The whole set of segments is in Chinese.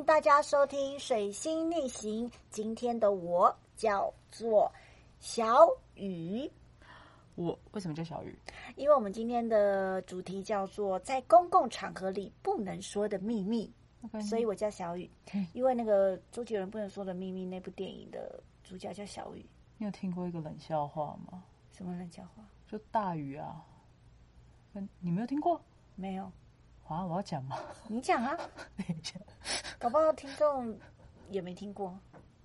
迎大家收听《水星逆行》。今天的我叫做小雨，我为什么叫小雨？因为我们今天的主题叫做在公共场合里不能说的秘密，所以我叫小雨。因为那个周杰伦《不能说的秘密》那部电影的主角叫小雨。你有听过一个冷笑话吗？什么冷笑话？就大雨啊。你没有听过？没有。啊，我要讲吗？你讲啊。你讲，搞不好听众也没听过。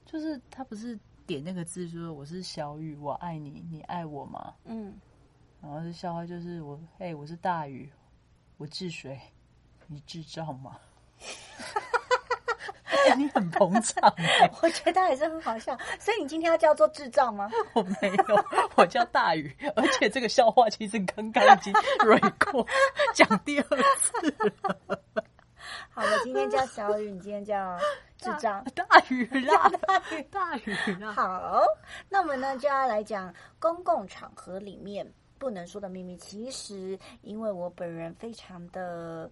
就是他不是点那个字说我是小雨，我爱你，你爱我吗？嗯。然后是笑话，就是我，哎，我是大雨，我治水，你智障吗？你很捧场，我觉得还是很好笑。所以你今天要叫做智障吗？我没有，我叫大宇。而且这个笑话其实刚刚已经 蕊过，讲第二次了。好我今天叫小雨，你今天叫智障。大雨啦，大雨，大雨啦。好，那我们呢就要来讲公共场合里面不能说的秘密。其实，因为我本人非常的。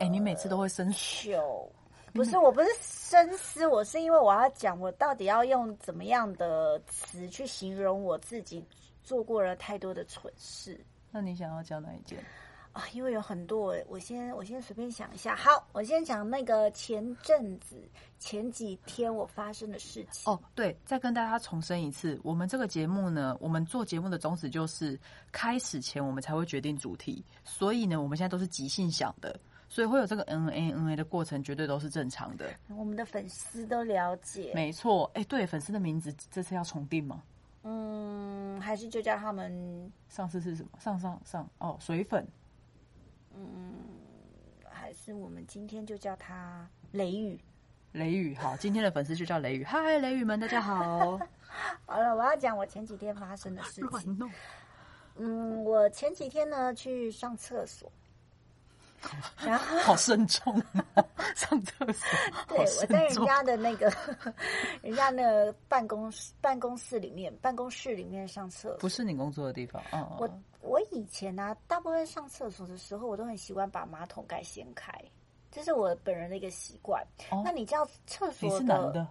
哎，你每次都会生羞？不是，我不是深思，我是因为我要讲，我到底要用怎么样的词去形容我自己做过了太多的蠢事？那你想要讲哪一件啊？因为有很多，我先我先随便想一下。好，我先讲那个前阵子前几天我发生的事情。哦，对，再跟大家重申一次，我们这个节目呢，我们做节目的宗旨就是开始前我们才会决定主题，所以呢，我们现在都是即兴想的。所以会有这个 N A N A 的过程，绝对都是正常的。我们的粉丝都了解，没错。哎，对，粉丝的名字这次要重定吗？嗯，还是就叫他们上次是什么？上上上哦，水粉。嗯，还是我们今天就叫他雷雨。雷雨，好，今天的粉丝就叫雷雨。嗨，雷雨们，大家好。好了，我要讲我前几天发生的事情。嗯，我前几天呢去上厕所。然后 好慎重 上厕所。对，我在人家的那个 人家那个办公室办公室里面办公室里面上厕所，不是你工作的地方。嗯，我我以前呢，大部分上厕所的时候，我都很习惯把马桶盖掀开，这是我本人的一个习惯。那你知道厕所的？是男的？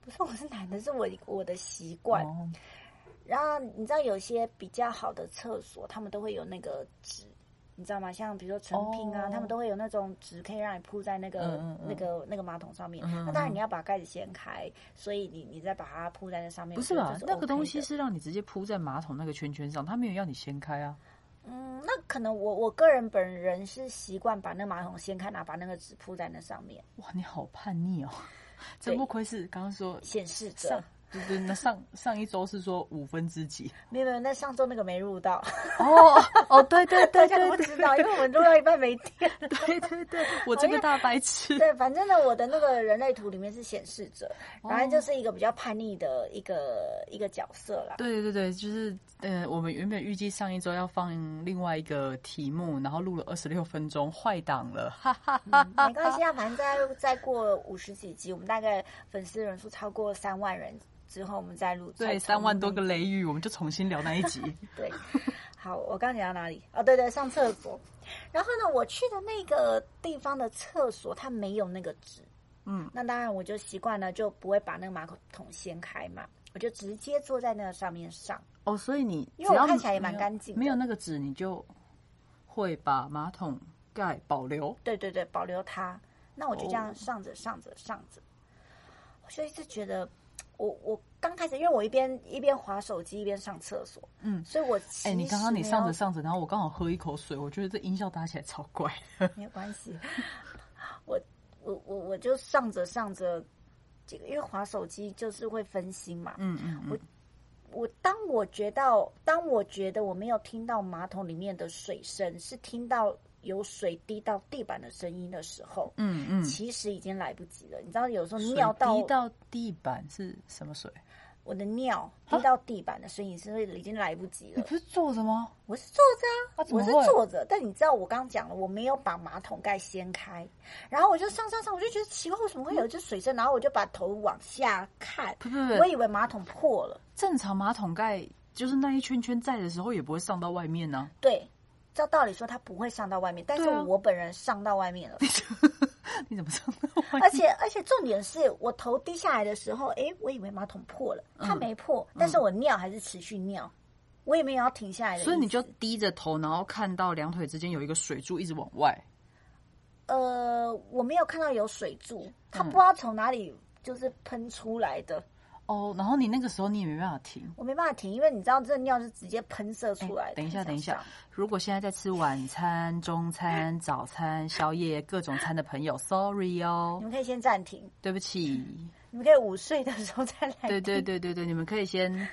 不是，我是男的，是我我的习惯。然后你知道有些比较好的厕所，他们都会有那个纸。你知道吗？像比如说成品啊，他们都会有那种纸可以让你铺在那个那个那个马桶上面。那当然你要把盖子掀开，所以你你再把它铺在那上面。不是吧？那个东西是让你直接铺在马桶那个圈圈上，他没有要你掀开啊。嗯，那可能我我个人本人是习惯把那马桶掀开，拿把那个纸铺在那上面。哇，你好叛逆哦！真不愧是刚刚说显示者。对对，那上上一周是说五分之几？没有没有，那上周那个没录到。哦哦，对对对，大家都知道，因为我们录到一半没电。对对对，我这个大白痴。对，反正呢，我的那个人类图里面是显示者，反正就是一个比较叛逆的一个一个角色啦。对对对，就是呃，我们原本预计上一周要放另外一个题目，然后录了二十六分钟，坏档了，哈哈哈。没关系啊，反正再再过五十几集，我们大概粉丝人数超过三万人。之后我们再录，对，三万多个雷雨，我们就重新聊那一集。对，好，我刚讲到哪里？哦，对对，上厕所。然后呢，我去的那个地方的厕所，它没有那个纸。嗯，那当然我就习惯了，就不会把那个马桶掀开嘛，我就直接坐在那个上面上。哦，所以你因为我看起来也蛮干净，没有那个纸，你就会把马桶盖保留。对对对，保留它。那我就这样上着上着上着，我就一直觉得。我我刚开始，因为我一边一边划手机一边上厕所，嗯，所以我哎，你刚刚你上着上着，然后我刚好喝一口水，我觉得这音效搭起来超怪。没有关系，我我我我就上着上着，这个因为划手机就是会分心嘛，嗯嗯，我我当我觉得当我觉得我没有听到马桶里面的水声，是听到。有水滴到地板的声音的时候，嗯嗯，其实已经来不及了。你知道，有时候尿到滴到地板是什么水？我的尿滴到地板的声音是已经来不及了。你不是坐着吗？我是坐着啊，我是坐着。但你知道，我刚刚讲了，我没有把马桶盖掀开，然后我就上上上，我就觉得奇怪，为什么会有这水声？然后我就把头往下看，不不不，我以为马桶破了。正常马桶盖就是那一圈圈在的时候，也不会上到外面呢。对。照道理说，他不会上到外面，但是我本人上到外面了。你 怎么这么？而且而且重点是我头低下来的时候，哎，我以为马桶破了，它没破，但是我尿还是持续尿，我也没有要停下来的。所以你就低着头，然后看到两腿之间有一个水柱一直往外。呃，我没有看到有水柱，它不知道从哪里就是喷出来的。哦，然后你那个时候你也没办法停，我没办法停，因为你知道这尿是直接喷射出来的。等一下，等一下，如果现在在吃晚餐、中餐、早餐、宵夜各种餐的朋友，sorry 哦，你们可以先暂停，对不起，你们可以午睡的时候再来。对对对对对，你们可以先，你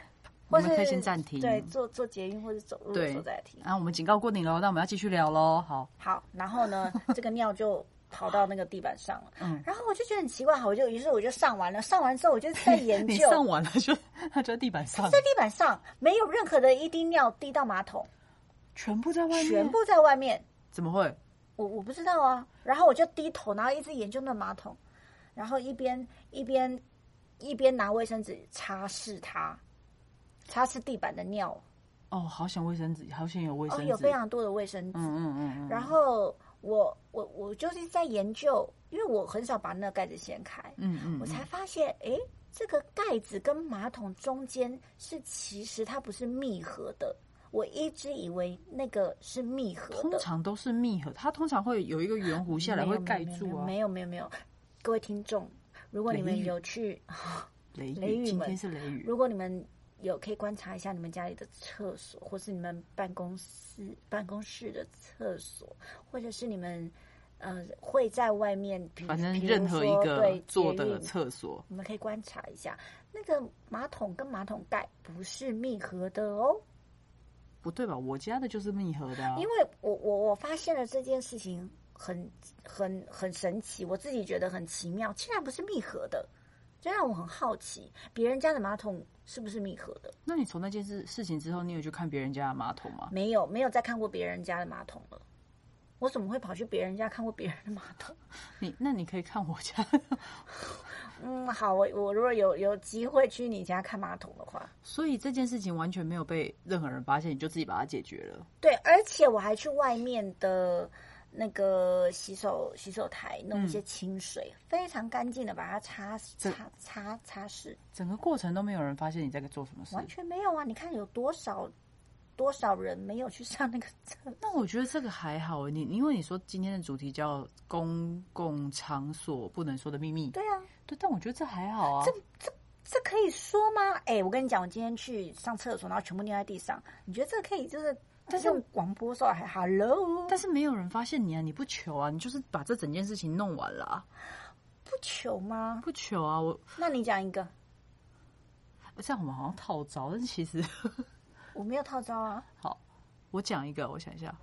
们可以先暂停，对，坐坐捷运或者走路的时候再停。然后我们警告过你喽，那我们要继续聊喽，好，好，然后呢，这个尿就。跑到那个地板上了，嗯，然后我就觉得很奇怪，好，我就于是我就上完了，上完之后我就在研究，你上完了就它 就在地板上，在地板上没有任何的一滴尿滴到马桶，全部在外面，全部在外面，怎么会？我我不知道啊，然后我就低头，然后一直研究那马桶，然后一边一边一边拿卫生纸擦拭它，擦拭地板的尿。哦，好想卫生纸，好想有卫生纸，有非常多的卫生纸，嗯嗯嗯，然后。我我我就是在研究，因为我很少把那个盖子掀开，嗯嗯，我才发现，哎，这个盖子跟马桶中间是其实它不是密合的，我一直以为那个是密合，通常都是密合，它通常会有一个圆弧下来会盖住啊，没有没有没有，各位听众，如果你们有去雷雨，今天是雷雨，如果你们。有可以观察一下你们家里的厕所，或是你们办公室办公室的厕所，或者是你们呃会在外面，反正任何一个坐的厕所，你们可以观察一下，那个马桶跟马桶盖不是密合的哦。不对吧？我家的就是密合的，因为我我我发现了这件事情很很很神奇，我自己觉得很奇妙，竟然不是密合的。这让我很好奇，别人家的马桶是不是密合的？那你从那件事事情之后，你有去看别人家的马桶吗？没有，没有再看过别人家的马桶了。我怎么会跑去别人家看过别人的马桶？你那你可以看我家。嗯，好，我我如果有有机会去你家看马桶的话，所以这件事情完全没有被任何人发现，你就自己把它解决了。对，而且我还去外面的。那个洗手洗手台弄一些清水，非常干净的把它擦擦擦擦拭，整个过程都没有人发现你在做什么事，完全没有啊！你看有多少多少人没有去上那个厕？那我觉得这个还好，你因为你说今天的主题叫公共场所不能说的秘密，对啊，对，但我觉得这还好啊，这这这可以说吗？哎，我跟你讲，我今天去上厕所，然后全部尿在地上，你觉得这可以就是？但是广播说还 hello，但是没有人发现你啊！你不求啊，你就是把这整件事情弄完了，不求吗？不求啊！我那你讲一个，这样我们好像套招，但其实 我没有套招啊。好，我讲一个，我想一下。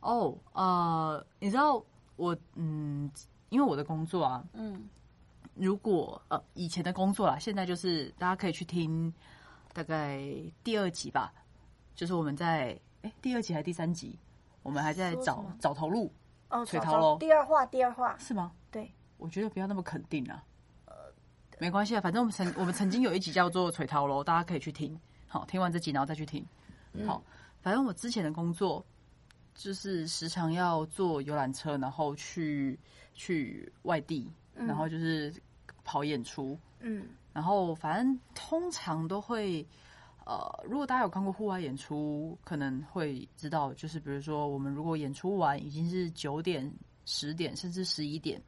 哦，呃，你知道我嗯，因为我的工作啊，嗯，如果呃以前的工作啦，现在就是大家可以去听大概第二集吧。就是我们在哎第二集还是第三集，我们还在找找头路哦，水头喽。第二话，第二话是吗？对，我觉得不要那么肯定啊。呃，没关系啊，反正我们曾我们曾经有一集叫做《水涛喽》，大家可以去听。好，听完这集然后再去听。好，反正我之前的工作就是时常要坐游览车，然后去去外地，然后就是跑演出。嗯，然后反正通常都会。呃，如果大家有看过户外演出，可能会知道，就是比如说，我们如果演出完已经是九点、十点，甚至十一点，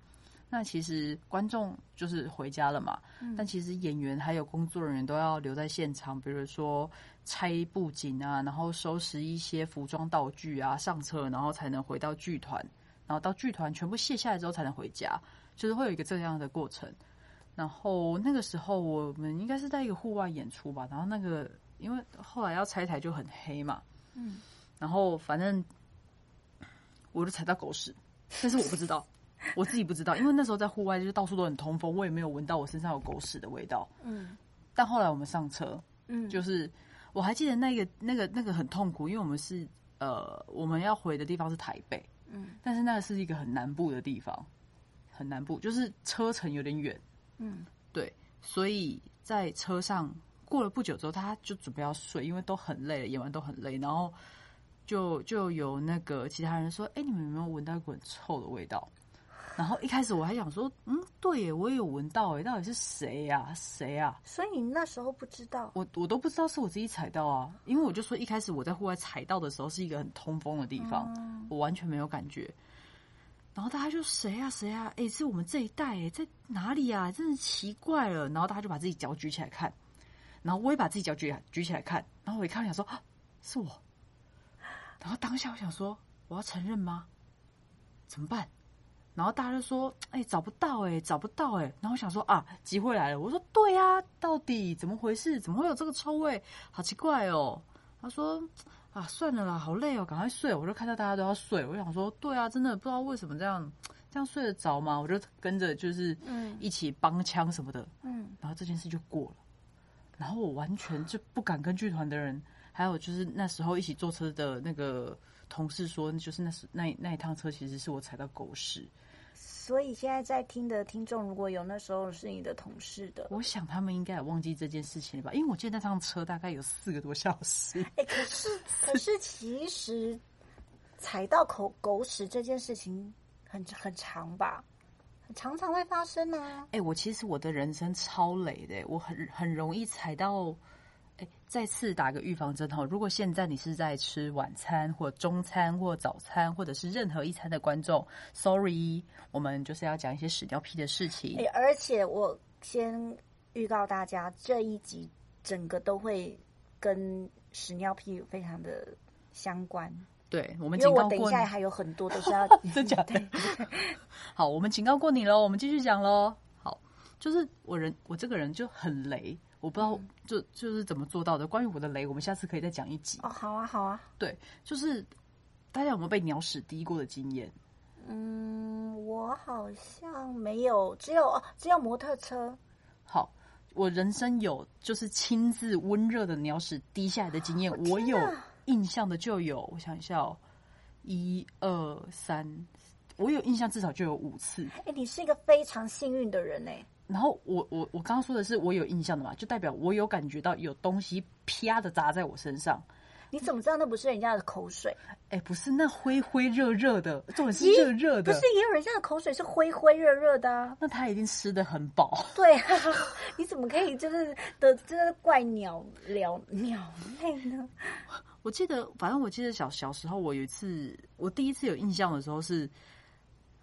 那其实观众就是回家了嘛。但其实演员还有工作人员都要留在现场，比如说拆布景啊，然后收拾一些服装道具啊，上车，然后才能回到剧团，然后到剧团全部卸下来之后才能回家，就是会有一个这样的过程。然后那个时候我们应该是在一个户外演出吧，然后那个。因为后来要拆台就很黑嘛，嗯，然后反正我就踩到狗屎，但是我不知道，我自己不知道，因为那时候在户外就是到处都很通风，我也没有闻到我身上有狗屎的味道，嗯。但后来我们上车，嗯，就是我还记得那个那个那个很痛苦，因为我们是呃我们要回的地方是台北，嗯，但是那个是一个很南部的地方，很南部，就是车程有点远，嗯，对，所以在车上。过了不久之后，他就准备要睡，因为都很累了，演完都很累。然后就就有那个其他人说：“哎，你们有没有闻到一股很臭的味道？”然后一开始我还想说，嗯，对耶，我也有闻到，哎，到底是谁呀？谁呀？所以你那时候不知道，我我都不知道是我自己踩到啊，因为我就说一开始我在户外踩到的时候是一个很通风的地方，我完全没有感觉。然后大家就谁啊谁啊，哎，是我们这一代，哎，在哪里啊？真是奇怪了。然后大家就把自己脚举起来看，然后我也把自己脚举举起来看，然后我一看，想说啊，是我。然后当下我想说，我要承认吗？怎么办？然后大家就说：“哎，找不到，哎，找不到，哎。”然后我想说：“啊，机会来了！”我说：“对呀，到底怎么回事？怎么会有这个臭味？好奇怪哦！”他说：“啊，算了啦，好累哦，赶快睡。”我就看到大家都要睡，我想说：“对啊，真的不知道为什么这样，这样睡得着吗？”我就跟着就是嗯一起帮腔什么的，嗯，然后这件事就过了。然后我完全就不敢跟剧团的人，还有就是那时候一起坐车的那个同事说，就是那是那那一趟车其实是我踩到狗屎。所以现在在听的听众，如果有那时候是你的同事的，我想他们应该也忘记这件事情了吧？因为我记得那趟车大概有四个多小时。哎，可是可是其实踩到口狗屎这件事情很很长吧？常常会发生啊！哎，我其实我的人生超累的，我很很容易踩到。哎，再次打个预防针哈！如果现在你是在吃晚餐或中餐或早餐，或者是任何一餐的观众，sorry，我们就是要讲一些屎尿屁的事情。哎，而且我先预告大家，这一集整个都会跟屎尿屁非常的相关。对，我们因为我等一下还有很多都是要 真假的。好，我们警告过你喽，我们继续讲喽。好，就是我人我这个人就很雷。我不知道，就就是怎么做到的。关于我的雷，我们下次可以再讲一集。哦，好啊，好啊。对，就是大家有没有被鸟屎滴过的经验？嗯，我好像没有，只有哦只有摩托车。好，我人生有就是亲自温热的鸟屎滴下来的经验，我有印象的就有，我想一下哦，一二三，我有印象至少就有五次。哎，你是一个非常幸运的人哎。然后我我我刚刚说的是我有印象的嘛，就代表我有感觉到有东西啪的砸在我身上。你怎么知道那不是人家的口水？哎，不是，那灰灰热热的，重点是热热的。不是，也有人家的口水是灰灰热热的。啊那他一定吃的很饱。对啊，你怎么可以就是的，真的怪鸟鸟鸟类呢？我记得，反正我记得小小时候，我有一次，我第一次有印象的时候是，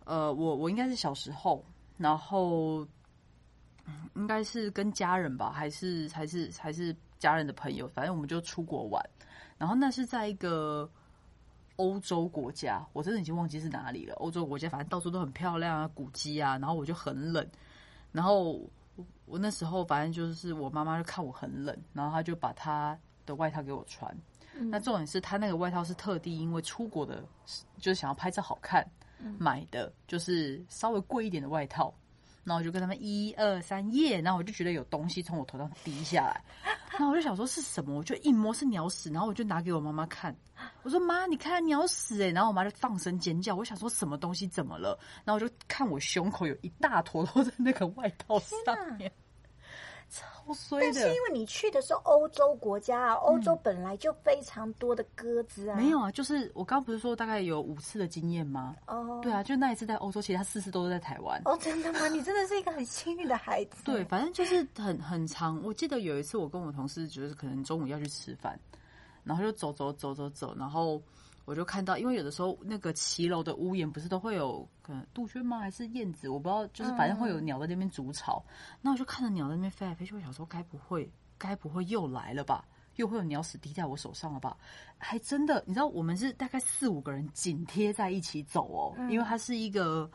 呃，我我应该是小时候，然后。应该是跟家人吧，还是还是还是家人的朋友，反正我们就出国玩。然后那是在一个欧洲国家，我真的已经忘记是哪里了。欧洲国家，反正到处都很漂亮啊，古迹啊。然后我就很冷，然后我那时候反正就是我妈妈就看我很冷，然后她就把她的外套给我穿。那重点是她那个外套是特地因为出国的，就是想要拍照好看买的，就是稍微贵一点的外套。然后我就跟他们一二三耶，然后我就觉得有东西从我头上滴下来，然后我就想说是什么，我就一摸是鸟屎，然后我就拿给我妈妈看，我说妈，你看鸟屎哎，然后我妈就放声尖叫，我想说什么东西怎么了，然后我就看我胸口有一大坨都在那个外套上面。超衰的，但是因为你去的是欧洲国家啊，欧洲本来就非常多的鸽子啊。没有啊，就是我刚不是说大概有五次的经验吗？哦，对啊，就那一次在欧洲，其实他四次都是在台湾。哦，真的吗？你真的是一个很幸运的孩子。对，反正就是很很长。我记得有一次，我跟我同事就是可能中午要去吃饭，然后就走走走走走，然后。我就看到，因为有的时候那个骑楼的屋檐不是都会有可能杜鹃吗？还是燕子？我不知道，就是反正会有鸟在那边筑巢。那我就看着鸟在那边飞来飞去，我想说，该不会，该不会又来了吧？又会有鸟屎滴在我手上了吧？还真的，你知道，我们是大概四五个人紧贴在一起走哦，因为它是一个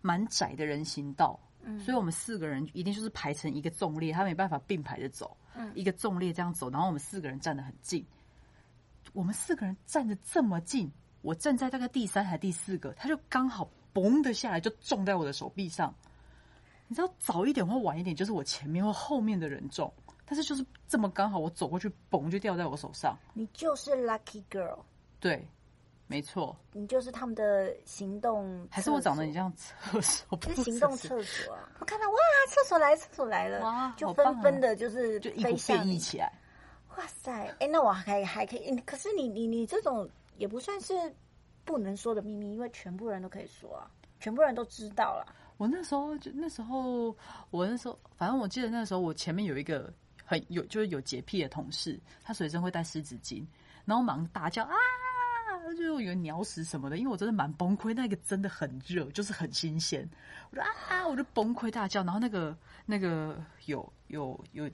蛮窄的人行道，所以我们四个人一定就是排成一个纵列，他没办法并排着走，一个纵列这样走，然后我们四个人站得很近。我们四个人站着这么近，我站在大概第三还第四个，他就刚好嘣的下来，就中在我的手臂上。你知道早一点或晚一点，就是我前面或后面的人中，但是就是这么刚好，我走过去嘣就掉在我手上。你就是 lucky girl，对，没错，你就是他们的行动。还是我长得很像厕所？是行动厕所啊！我看到哇，厕所来，厕所来了，哇，就纷纷的就是就一股变异起来。哇塞！哎，那我还还可以，可是你你你这种也不算是不能说的秘密，因为全部人都可以说啊。全部人都知道了。我那时候就那时候，我那时候反正我记得那时候我前面有一个很有就是有洁癖的同事，他随身会带湿纸巾，然后忙大叫啊，就以为鸟屎什么的，因为我真的蛮崩溃，那个真的很热，就是很新鲜，我说啊，我就崩溃大叫，然后那个那个有有有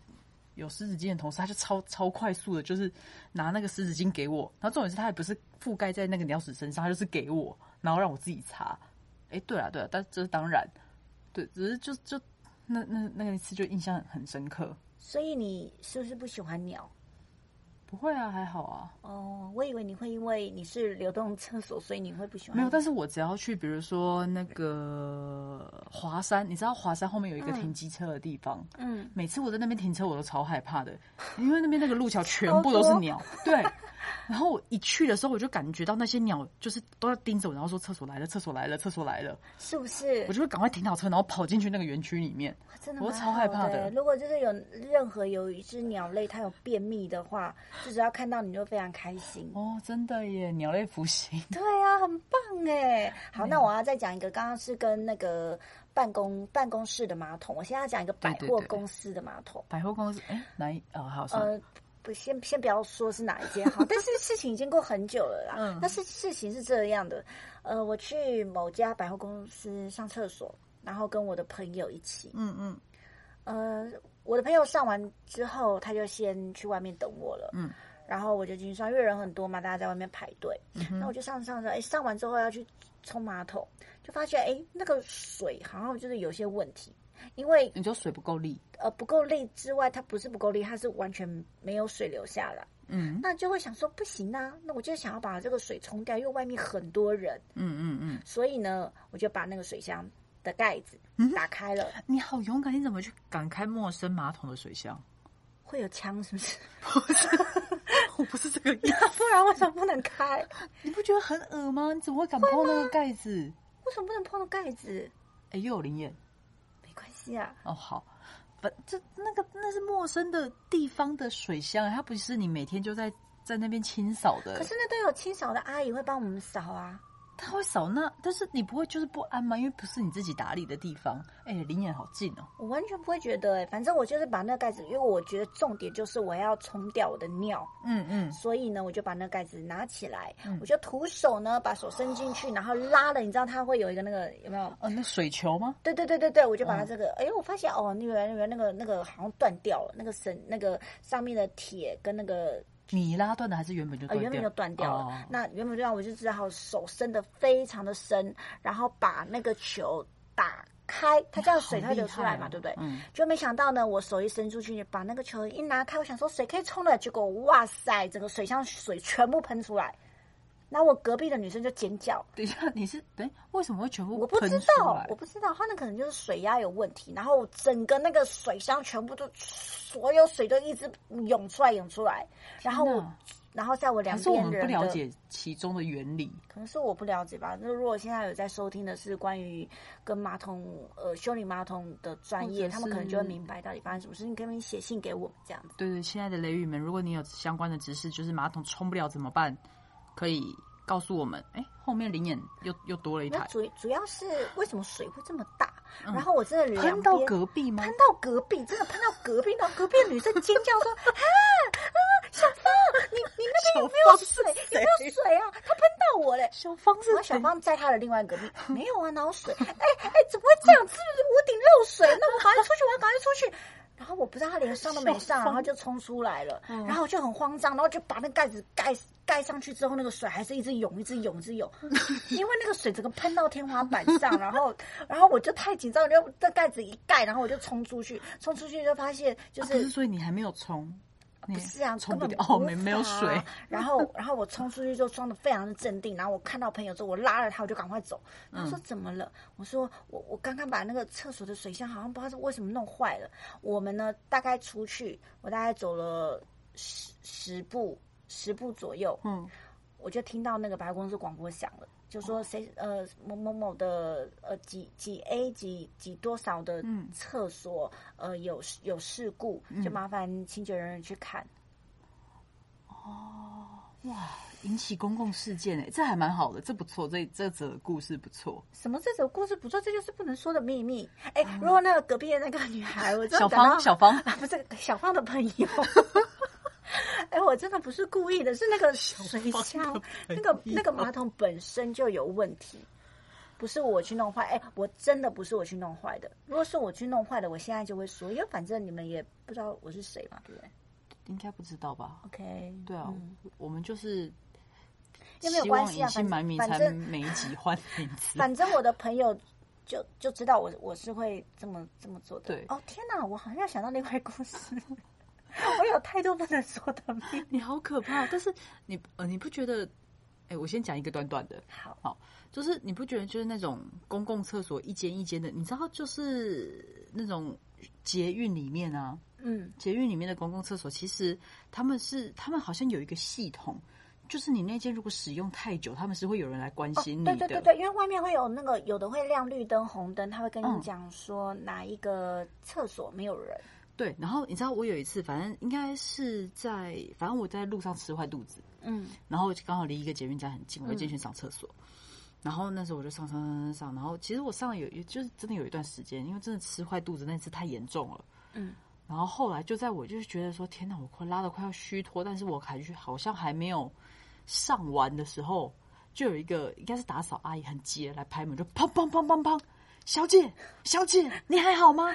有湿纸巾的同时，他就超超快速的，就是拿那个湿纸巾给我，然后重点是他也不是覆盖在那个鸟屎身上，他就是给我，然后让我自己擦。哎，对啊，对啊，但这是当然，对，只是就就那那那个一次就印象很深刻。所以你是不是不喜欢鸟？不会啊，还好啊。哦，我以为你会因为你是流动厕所，所以你会不喜欢。没有，但是我只要去，比如说那个华山，你知道华山后面有一个停机车的地方，嗯，每次我在那边停车，我都超害怕的，因为那边那个路桥全部都是鸟，对。然后我一去的时候，我就感觉到那些鸟就是都要盯着我，然后说厕所来了，厕所来了，厕所来了，是不是？我就会赶快停好车，然后跑进去那个园区里面。真的，我超害怕的。如果就是有任何有一只鸟类它有便秘的话，就只要看到你就非常开心。哦，真的耶，鸟类福星。对啊，很棒哎。好，那我要再讲一个，刚刚是跟那个办公办公室的马桶，我现在要讲一个百货公司的马桶。百货公司，哎，哪一？哦，好，呃。不，先先不要说是哪一间好，但是事情已经过很久了啦。嗯，但是事情是这样的，呃，我去某家百货公司上厕所，然后跟我的朋友一起。嗯嗯。呃，我的朋友上完之后，他就先去外面等我了。嗯。然后我就进去上，因为人很多嘛，大家在外面排队。嗯那我就上上着，哎，上完之后要去冲马桶，就发现哎，那个水好像就是有些问题。因为你就水不够力，呃，不够力之外，它不是不够力，它是完全没有水流下来。嗯，那就会想说不行啊，那我就想要把这个水冲掉，因为外面很多人。嗯嗯嗯。所以呢，我就把那个水箱的盖子打开了。你好勇敢，你怎么去敢开陌生马桶的水箱？会有枪是不是？不是，我不是这个意思。不然为什么不能开？你不觉得很恶吗？你怎么会敢碰那个盖子？为什么不能碰到盖子？哎，又有灵验。哦，好，不，这那个那是陌生的地方的水箱，它不是你每天就在在那边清扫的。可是那都有清扫的阿姨会帮我们扫啊。他会扫那，但是你不会就是不安吗？因为不是你自己打理的地方。哎，离眼好近哦。我完全不会觉得，哎，反正我就是把那个盖子，因为我觉得重点就是我要冲掉我的尿。嗯嗯。所以呢，我就把那个盖子拿起来，我就徒手呢把手伸进去，然后拉了。你知道它会有一个那个有没有？哦，那水球吗？对对对对对，我就把它这个，哎，我发现哦，那个那个那个那个好像断掉了，那个绳那个上面的铁跟那个。你拉断的还是原本就？呃，原本就断掉了。那原本这样，我就只好手伸的非常的深，然后把那个球打开，它这样水它流出来嘛，对不对？嗯。就没想到呢，我手一伸出去，把那个球一拿开，我想说水可以冲了，结果哇塞，整个水箱水全部喷出来。那我隔壁的女生就尖叫。等一下，你是哎，为什么会全部？我不知道，我不知道，他那可能就是水压有问题，然后整个那个水箱全部都所有水都一直涌出来，涌出来，然后我，然后在我两边人不了解其中的原理，可能是我不了解吧。那如果现在有在收听的是关于跟马桶呃修理马桶的专业，他们可能就会明白到底发生什么事。你可以写信给我们这样子。对对，亲爱的雷雨们，如果你有相关的知识，就是马桶冲不了怎么办？可以告诉我们，哎，后面灵眼又又多了一台。主主要是为什么水会这么大？然后我真的喷到隔壁吗？喷到隔壁，真的喷到隔壁，然后隔壁女生尖叫说：“啊 啊，小芳，你你那边有没有水？有没有水啊？他喷到我嘞！”小芳是小芳在他的另外隔壁，没有啊，哪有水？哎哎，怎么会这样？是不是屋顶漏水？那我赶快出去，我要赶快出去。然后我不知道他连上都没上，然后就冲出来了，然后我就很慌张，然后就把那盖子盖盖上去之后，那个水还是一直涌，一直涌，一直涌，因为那个水整个喷到天花板上，然后然后我就太紧张，就这盖子一盖，然后我就冲出去，冲出去就发现就是，所以你还没有冲。不是啊，根本哦没没有水。然后，然后我冲出去就装的非常的镇定。然后我看到朋友之后，我拉了他，我就赶快走。他说怎么了？我说我我刚刚把那个厕所的水箱好像不知道是为什么弄坏了。我们呢大概出去，我大概走了十十步十步左右，嗯，我就听到那个百货公司广播响了。就说谁呃某某某的呃几几 A 几几多少的厕所呃有有事故，就麻烦清洁人员去看。哦，哇，引起公共事件哎，这还蛮好的，这不错，这这则故事不错。什么这则故事不错？这就是不能说的秘密。哎，如果那个隔壁的那个女孩，我小芳，小芳啊不是小芳的朋友。哎，我真的不是故意的，是那个水箱，那个那个马桶本身就有问题，不是我去弄坏。哎，我真的不是我去弄坏的。如果是我去弄坏的，我现在就会说，因为反正你们也不知道我是谁嘛，对不对？应该不知道吧？OK，对啊，我们就是有没有关系啊？反正每一集换名字，反正我的朋友就就知道我我是会这么这么做的。对，哦天哪，我好像想到另外故事。我有太多不能说的秘密 你好可怕！但是你呃，你不觉得？哎，我先讲一个短短的。好，好，就是你不觉得就是那种公共厕所一间一间的，你知道，就是那种捷运里面啊，嗯，捷运里面的公共厕所，其实他们是他们好像有一个系统，就是你那间如果使用太久，他们是会有人来关心你的。对对对对，因为外面会有那个有的会亮绿灯、红灯，他会跟你讲说哪一个厕所没有人。对，然后你知道我有一次，反正应该是在，反正我在路上吃坏肚子，嗯，然后刚好离一个捷运站很近，我就进去上厕所，然后那时候我就上上上上，然后其实我上了有，就是真的有一段时间，因为真的吃坏肚子那次太严重了，嗯，然后后来就在我就是觉得说，天哪，我快拉的快要虚脱，但是我还去好像还没有上完的时候，就有一个应该是打扫阿姨很急来拍门，就砰砰砰砰砰，小姐小姐你还好吗？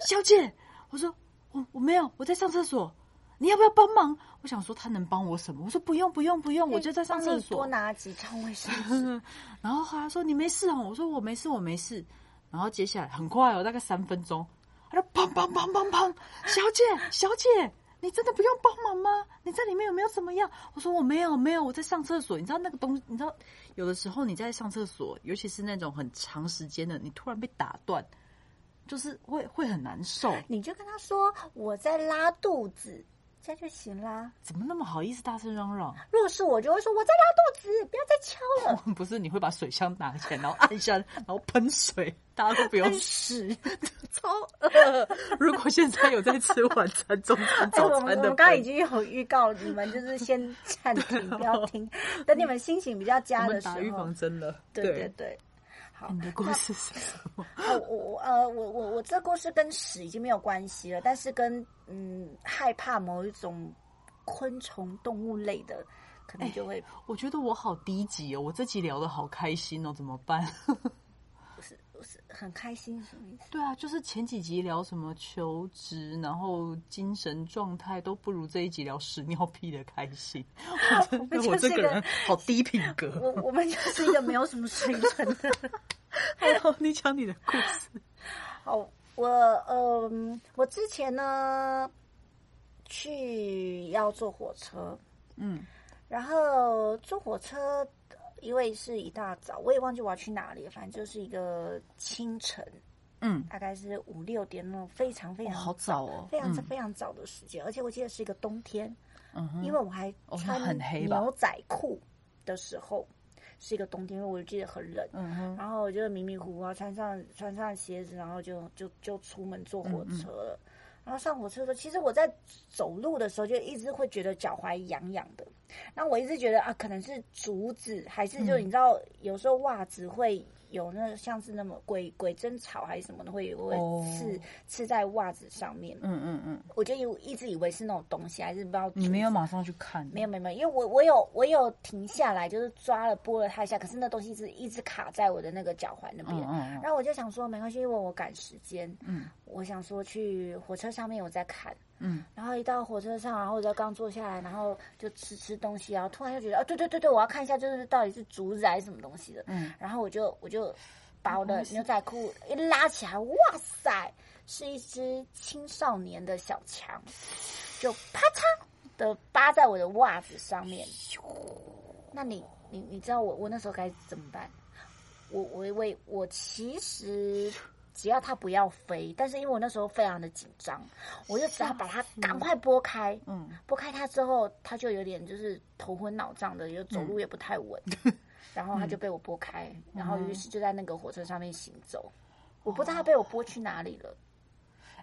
小姐。我说我我没有我在上厕所，你要不要帮忙？我想说他能帮我什么？我说不用不用不用，我就在上厕所。多拿几张卫生纸。然后后来说你没事哦，我说我没事我没事。然后接下来很快哦，大概三分钟，他说砰砰砰砰砰，小姐小姐，你真的不用帮忙吗？你在里面有没有怎么样？我说我没有没有，我在上厕所。你知道那个东，你知道有的时候你在上厕所，尤其是那种很长时间的，你突然被打断。就是会会很难受，你就跟他说我在拉肚子，这样就行啦。怎么那么好意思大声嚷嚷？如果是我，就会说我在拉肚子，不要再敲了。不是，你会把水箱拿起来，然后按一下，然后喷水，大家都不用屎，超饿。如果现在有在吃晚餐、中餐、早餐的，我们刚刚已经有预告，你们就是先暂停，不要听，等你们心情比较佳的时候，打预防针了。对对对。你的故事是什么？我我呃我我我这故事跟屎已经没有关系了，但是跟嗯害怕某一种昆虫动物类的，可能就会。我觉得我好低级哦，我这集聊的好开心哦，怎么办？很开心什么意思？对啊，就是前几集聊什么求职，然后精神状态都不如这一集聊屎尿屁的开心。我这个人好低品格。我我们就是一个没有什么水准的。还有你讲你的故事。好，我呃，我之前呢去要坐火车，嗯，然后坐火车。因为是一大早，我也忘记我要去哪里，反正就是一个清晨，嗯，大概是五六点那种非常非常好早哦，非常非常早的时间，而且我记得是一个冬天，嗯，因为我还穿很黑牛仔裤的时候是一个冬天，因为我就记得很冷，嗯哼，然后我就迷迷糊糊啊穿上穿上鞋子，然后就就就出门坐火车了。然后上火车的时候，其实我在走路的时候就一直会觉得脚踝痒痒的。那我一直觉得啊，可能是竹子，还是就你知道，有时候袜子会。有那像是那么鬼鬼针草还是什么的，会会刺刺在袜子上面。嗯嗯嗯，我就有一直以为是那种东西，还是不知道。你没有马上去看？没有没有没有，因为我我有我有停下来，就是抓了拨了它一下，可是那东西是一直卡在我的那个脚踝那边。嗯嗯。然后我就想说没关系，因为我赶时间。嗯。我想说去火车上面我再看。嗯。然后一到火车上，然后我就刚坐下来，然后就吃吃东西，然后突然就觉得啊，对对对对，我要看一下，就是到底是竹子还是什么东西的。嗯。然后我就我就。把我的牛仔裤一拉起来，哇塞，是一只青少年的小强，就啪嚓的扒在我的袜子上面。那你你你知道我我那时候该怎么办？我我我我其实只要它不要飞，但是因为我那时候非常的紧张，我就只要把它赶快拨开。嗯，拨开它之后，它就有点就是头昏脑胀的，就走路也不太稳。然后它就被我拨开，然后于是就在那个火车上面行走。我不知道它被我拨去哪里了。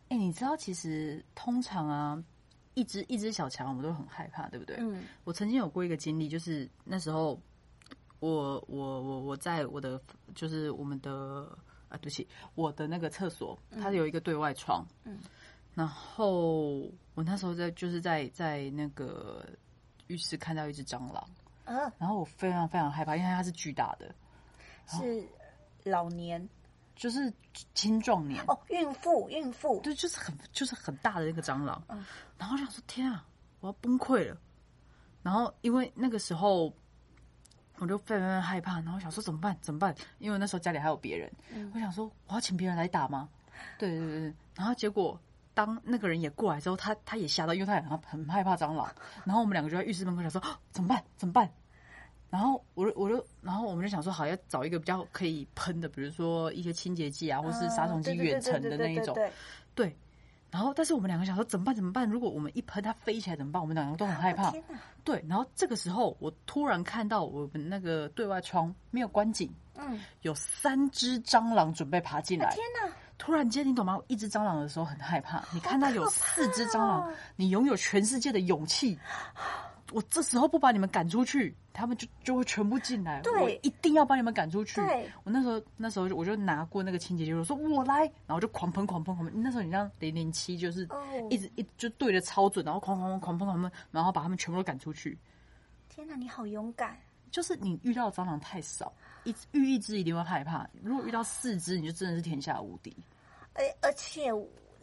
哎，你知道其实通常啊，一只一只小强，我们都很害怕，对不对？嗯，我曾经有过一个经历，就是那时候我我我我在我的就是我们的啊，对不起，我的那个厕所，它有一个对外窗，嗯，然后我那时候在就是在在那个浴室看到一只蟑螂，啊，然后我非常非常害怕，因为它是巨大的，是老年。就是青壮年，哦，孕妇孕妇，对，就是很就是很大的那个蟑螂，嗯。然后我想说天啊，我要崩溃了。然后因为那个时候我就非常害怕，然后想说怎么办怎么办？因为那时候家里还有别人，嗯我想说我要请别人来打吗？对对对对，然后结果。当那个人也过来之后，他他也吓到，因为他也很很害怕蟑螂。然后我们两个就在浴室门口想说、啊怎么办怎么办？然后我就我就然后我们就想说好要找一个比较可以喷的，比如说一些清洁剂啊，或是杀虫剂远程的那一种。对，然后但是我们两个想说怎么办怎么办？如果我们一喷它飞起来怎么办？我们两个都很害怕。天哪，对，然后这个时候我突然看到我们那个对外窗没有关紧，嗯，有三只蟑螂准备爬进来。天哪，突然间，你懂吗？一只蟑螂的时候很害怕，你看到有四只蟑螂，哦你拥有全世界的勇气。我这时候不把你们赶出去，他们就就会全部进来。对我一定要把你们赶出去。对我那时候那时候我就拿过那个清洁剂，我说我来，然后就狂喷狂喷狂喷。那时候你像零零七，就是哦一直一就对着超准，然后狂狂狂狂喷狂喷，然后把他们全部都赶出去。天哪，你好勇敢，就是你遇到的蟑螂太少，一遇一只一定会害怕。如果遇到四只，你就真的是天下无敌。而而且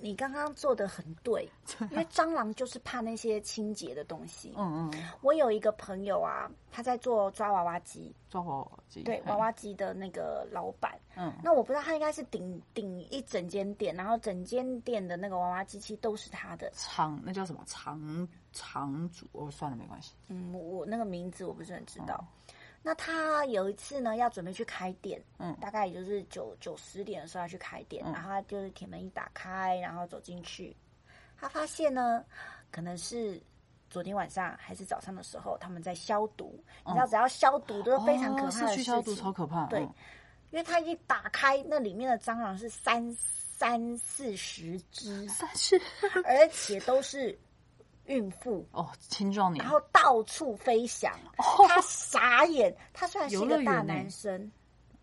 你刚刚做的很对，因为蟑螂就是怕那些清洁的东西。嗯嗯，我有一个朋友啊，他在做抓娃娃机，抓娃娃机，对娃娃机的那个老板。嗯那我不知道他应该是顶顶一整间店，然后整间店的那个娃娃机器都是他的。厂那叫什么厂厂主？哦，算了，没关系。嗯，我那个名字我不是很知道。那他有一次呢，要准备去开店，嗯。大概也就是九九十点的时候要去开店，嗯。然后他就是铁门一打开，然后走进去，他发现呢，可能是昨天晚上还是早上的时候，他们在消毒。你知道，只要消毒都是非常可怕哦的事情，消毒超可怕。对嗯。因为他一打开，那里面的蟑螂是三三四十只，但是而且都是孕妇。哦，青壮年然后到处飞翔，他傻眼。他虽然是一个大男生，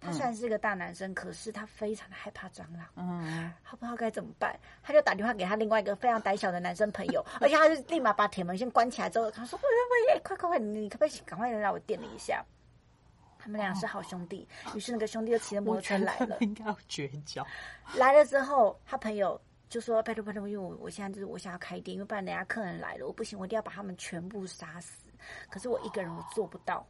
他虽然是一个大男生，可是他非常的害怕蟑螂，嗯，他不知道该怎么办，他就打电话给他另外一个非常胆小的男生朋友，而且他就立马把铁门先关起来之后，他说：“喂喂喂，快快快，你可不可以赶快来我店里一下？”他们俩是好兄弟，于是那个兄弟就骑着摩托车觉来了。得应该要绝交。来了之后，他朋友就说：“拜托拜托，因为我我现在就是我想要开店，因为不然等下客人来了，我不行，我一定要把他们全部杀死。可是我一个人我做不到。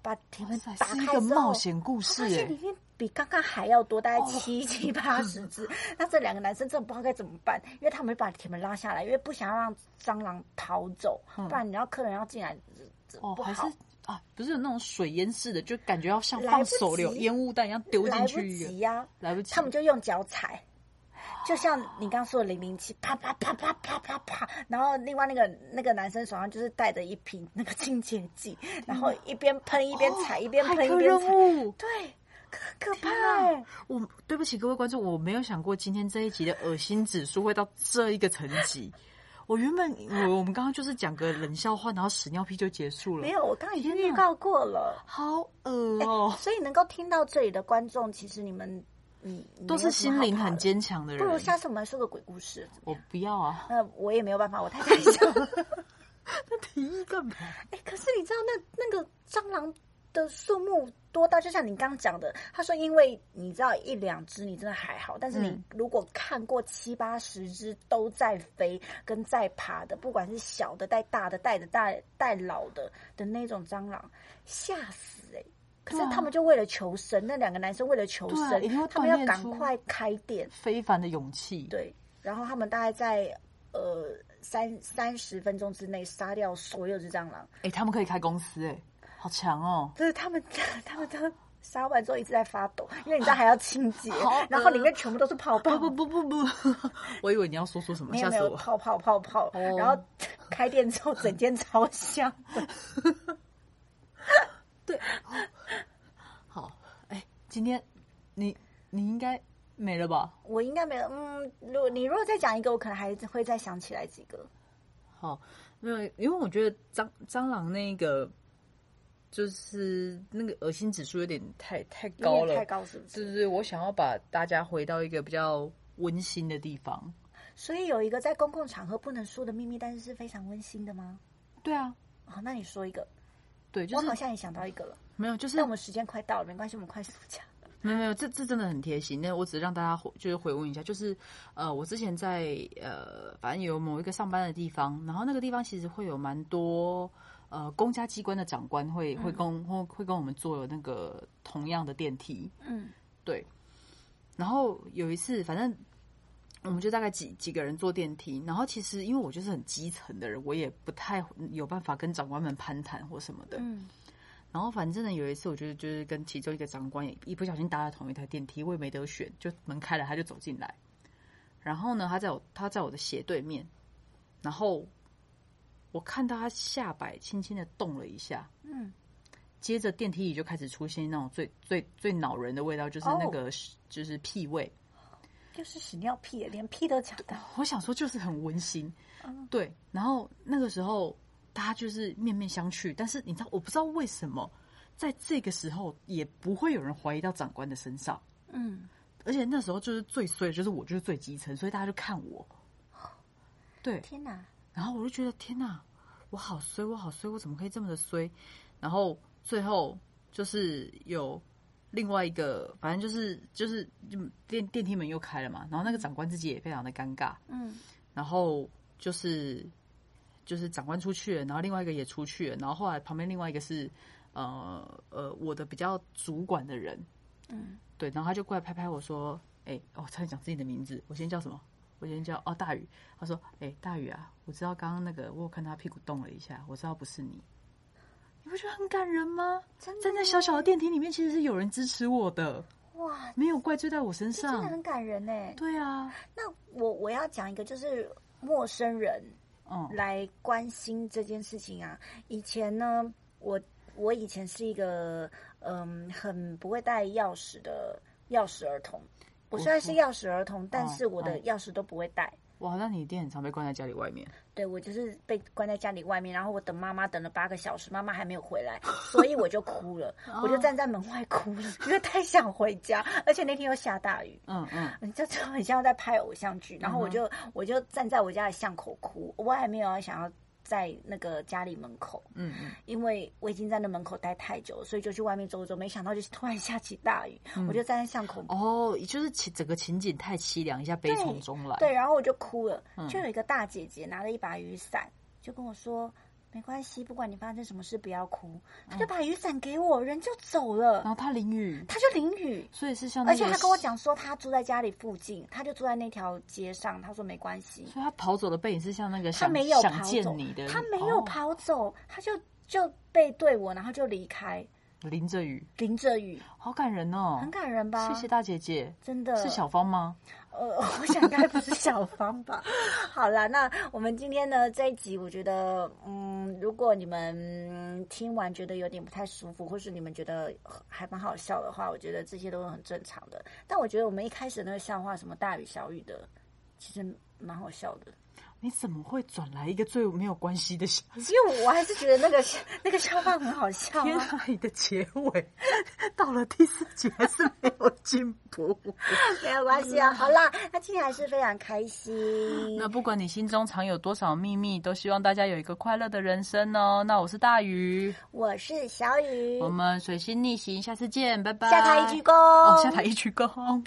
把铁门打是一个开之后冒险故事发现哎里面比刚刚还要多，大概七七八十只。那这两个男生真的不知道该怎么办，因为他们把铁门拉下来，因为不想要让蟑螂逃走，不然你要客人要进来，这哦，不好还是。啊，不是有那种水淹式的，就感觉要像放手榴烟雾弹一样丢进去一个，及呀、来不及。他们就用脚踩，就像你刚刚说的零零七，啪啪啪啪啪啪啪。然后另外那个那个男生手上就是带着一瓶那个清洁剂，然后一边喷一边踩，一边喷一边踩。对，可可怕。我对不起各位观众，我没有想过今天这一集的恶心指数会到这一个层级。我原本我我们刚刚就是讲个冷笑话，然后屎尿屁就结束了。没有，我刚刚已经预告过了。好恶哦、所以能够听到这里的观众，其实你们嗯都是心灵很。坚强的人。不如下次我们来说个鬼故事。我不要啊，那我也没有办法，我太胆小了。那提议干嘛？哎、可是你知道那那个蟑螂的数目多到，就像你刚刚讲的，他说因为你知道一两只你真的还好，但是你嗯如果看过七八十只都在飞跟在爬的，不管是小的带大的带着大带老的的那种蟑螂，吓死哎、可是他们就为了求生，那两个男生为了求生，他们要赶快开店，非凡的勇气。对，然后他们大概在呃三三十分钟之内杀掉所有只蟑螂。哎、他们可以开公司、哎，好强哦！就是他们 他们都杀完之后一直在发抖，因为你知道还要清洁，然后里面全部都是泡泡，不不不不不，我以为你要说说什么，吓死我！没有泡泡泡泡，哦然后开店之后整间超香的。对，今天你你应该没了吧？我应该没了，嗯，如果你如果再讲一个，我可能还会再想起来几个。好，没有，因为我觉得蟑蟑螂那个就是那个恶心指数有点太太高了，太高是不是？对对，我想要把大家回到一个比较温馨的地方。所以有一个在公共场合不能说的秘密，但是是非常温馨的吗？对啊。好，那你说一个。对就，我好像也想到一个了。没有，就是那我们时间快到了，没关系，我们快速讲。没有没有，这这真的很贴心。那我只是让大家回，就是回问一下，就是呃，我之前在呃，反正有某一个上班的地方，然后那个地方其实会有蛮多呃公家机关的长官会会跟会会跟我们坐那个同样的电梯。嗯，对。然后有一次，反正我们就大概几几个人坐电梯，然后其实因为我就是很基层的人，我也不太有办法跟长官们攀谈或什么的。嗯。然后反正呢，有一次我就是就是跟其中一个长官一不小心搭了同一台电梯，我也没得选，就门开了他就走进来。然后呢，他在我他在我的斜对面，然后我看到他下摆轻轻的动了一下，嗯，接着电梯里就开始出现那种最最最恼人的味道，就是那个就是屁味，就是屎尿屁，连屁都讲到。我想说就是很温馨，对。然后那个时候。他就是面面相觑，但是你知道，我不知道为什么在这个时候也不会有人怀疑到长官的身上。嗯，而且那时候就是最衰，就是我就是最基层，所以大家就看我。对，天哪！然后我就觉得天哪，我好衰，我好衰，我怎么可以这么的衰？然后最后就是有另外一个，反正就是就是电电梯门又开了嘛，然后那个长官自己也非常的尴尬。嗯，然后就是。就是长官出去了，然后另外一个也出去了，然后后来旁边另外一个是，呃呃，我的比较主管的人，嗯，对，然后他就过来拍拍我说，哎，哦，差点讲自己的名字，我先叫什么？我先叫哦大宇。他说，哎，大宇啊，我知道刚刚那个我有看他屁股动了一下，我知道不是你，你不觉得很感人吗？站在小小的电梯里面，其实是有人支持我的，哇，没有怪罪在我身上，真的很感人呢。对啊，那我我要讲一个，就是陌生人。来关心这件事情啊！以前呢，我我以前是一个嗯，很不会带钥匙的钥匙儿童。我虽然是钥匙儿童，但是我的钥匙都不会带。哇，那你一定很常被关在家里外面。对，我就是被关在家里外面，然后我等妈妈等了八个小时，妈妈还没有回来，所以我就哭了，我就站在门外哭了，因为太想回家，而且那天又下大雨。嗯嗯，就就很像在拍偶像剧，然后我就我就站在我家的巷口哭，我还没有想要。在那个家里门口，嗯嗯，因为我已经在那门口待太久，所以就去外面走走，没想到就是突然下起大雨，我就站在巷口。哦，就是情整个情景太凄凉，一下悲从中来。对，然后我就哭了，就有一个大姐姐拿了一把雨伞，就跟我说。没关系，不管你发生什么事，不要哭。他就把雨伞给我，人就走了。然后他淋雨，他就淋雨，所以是像，而且他跟我讲说，他住在家里附近，他就住在那条街上。他说没关系，所以他跑走的背影是像那个他没有跑走，他没有跑走，他就就背对我，然后就离开。淋着雨，淋着雨，好感人哦，很感人吧？谢谢大姐姐，真的是小芳吗？呃，我想应该不是小芳吧。好啦，那我们今天呢这一集，我觉得，嗯，如果你们听完觉得有点不太舒服，或是你们觉得还蛮好笑的话，我觉得这些都是很正常的。但我觉得我们一开始那个笑话，什么大雨小雨的，其实蛮好笑的。你怎么会转来一个最没有关系的笑？因为我还是觉得那个那个笑话很好笑。天啊，你的结尾到了第四集还是没有进步。没有关系啊，好啦，那今天还是非常开心。那不管你心中藏有多少秘密，都希望大家有一个快乐的人生哦。那我是大鱼，我是小雨，我们水星逆行，下次见，拜拜。下台一鞠躬，哦下台一鞠躬。